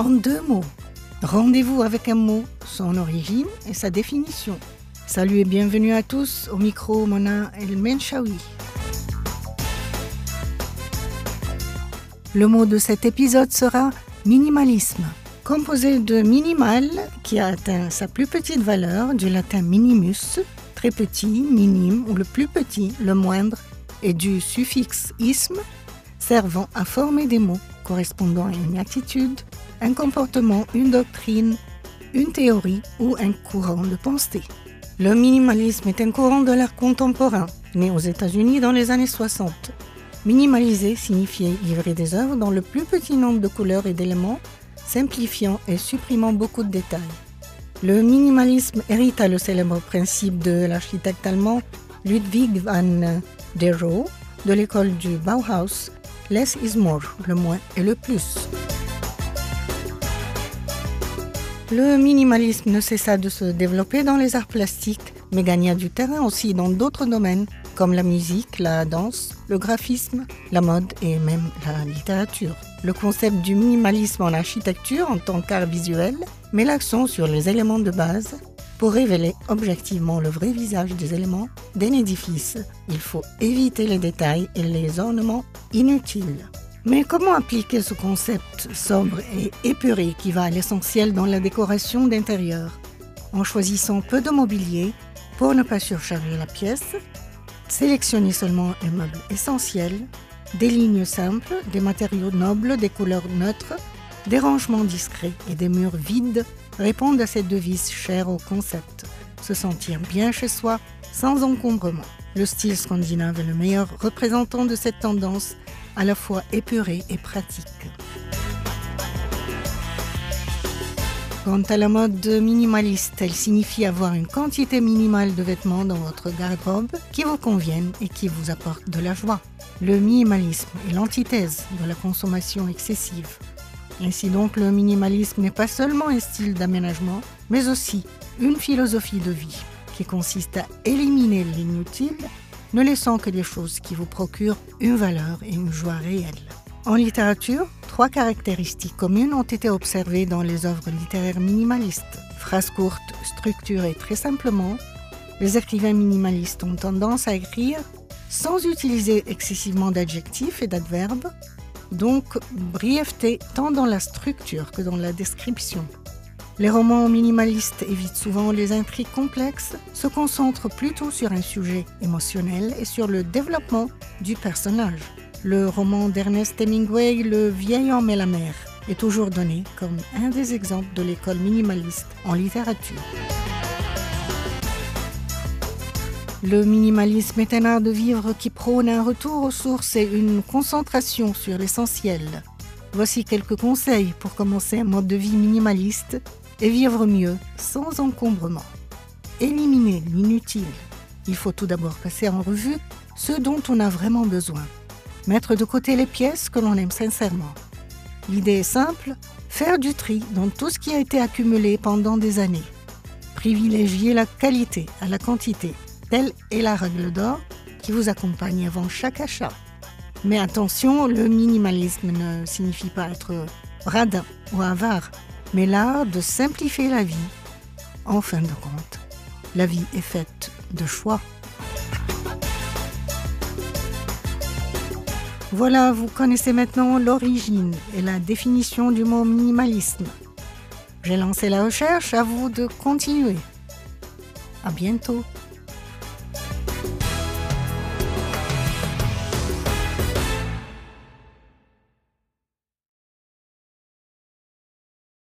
en deux mots. Rendez-vous avec un mot, son origine et sa définition. Salut et bienvenue à tous au micro Mona El Menchaoui. Le mot de cet épisode sera minimalisme. Composé de minimal, qui a atteint sa plus petite valeur, du latin minimus, très petit, minime ou le plus petit, le moindre, et du suffixe isme, servant à former des mots correspondant à une attitude, un comportement, une doctrine, une théorie ou un courant de pensée. Le minimalisme est un courant de l'art contemporain, né aux États-Unis dans les années 60. Minimaliser signifiait livrer des œuvres dans le plus petit nombre de couleurs et d'éléments, simplifiant et supprimant beaucoup de détails. Le minimalisme hérita le célèbre principe de l'architecte allemand Ludwig van der Rohe de l'école du Bauhaus Less is more, le moins et le plus. Le minimalisme ne cessa de se développer dans les arts plastiques, mais gagna du terrain aussi dans d'autres domaines comme la musique, la danse, le graphisme, la mode et même la littérature. Le concept du minimalisme en architecture en tant qu'art visuel met l'accent sur les éléments de base pour révéler objectivement le vrai visage des éléments d'un édifice. Il faut éviter les détails et les ornements inutiles. Mais comment appliquer ce concept sobre et épuré qui va à l'essentiel dans la décoration d'intérieur En choisissant peu de mobilier pour ne pas surcharger la pièce, Sélectionnez seulement les meubles essentiels, des lignes simples, des matériaux nobles, des couleurs neutres, des rangements discrets et des murs vides répondent à cette devise chère au concept. Se sentir bien chez soi sans encombrement. Le style scandinave est le meilleur représentant de cette tendance à la fois épurée et pratique. Quant à la mode minimaliste, elle signifie avoir une quantité minimale de vêtements dans votre garde-robe qui vous conviennent et qui vous apportent de la joie. Le minimalisme est l'antithèse de la consommation excessive. Ainsi donc, le minimalisme n'est pas seulement un style d'aménagement, mais aussi une philosophie de vie qui consiste à éliminer l'inutile, ne laissant que des choses qui vous procurent une valeur et une joie réelle. En littérature, trois caractéristiques communes ont été observées dans les œuvres littéraires minimalistes. Phrases courtes, structurées très simplement, les écrivains minimalistes ont tendance à écrire sans utiliser excessivement d'adjectifs et d'adverbes, donc brièveté tant dans la structure que dans la description. Les romans minimalistes évitent souvent les intrigues complexes, se concentrent plutôt sur un sujet émotionnel et sur le développement du personnage. Le roman d'Ernest Hemingway, Le vieil homme et la mer, est toujours donné comme un des exemples de l'école minimaliste en littérature. Le minimalisme est un art de vivre qui prône un retour aux sources et une concentration sur l'essentiel. Voici quelques conseils pour commencer un mode de vie minimaliste et vivre mieux sans encombrement. Éliminer l'inutile. Il faut tout d'abord passer en revue ce dont on a vraiment besoin mettre de côté les pièces que l'on aime sincèrement. L'idée est simple, faire du tri dans tout ce qui a été accumulé pendant des années. Privilégier la qualité à la quantité, telle est la règle d'or qui vous accompagne avant chaque achat. Mais attention, le minimalisme ne signifie pas être radin ou avare, mais l'art de simplifier la vie. En fin de compte, la vie est faite de choix. Voilà, vous connaissez maintenant l'origine et la définition du mot minimalisme. J'ai lancé la recherche, à vous de continuer. À bientôt.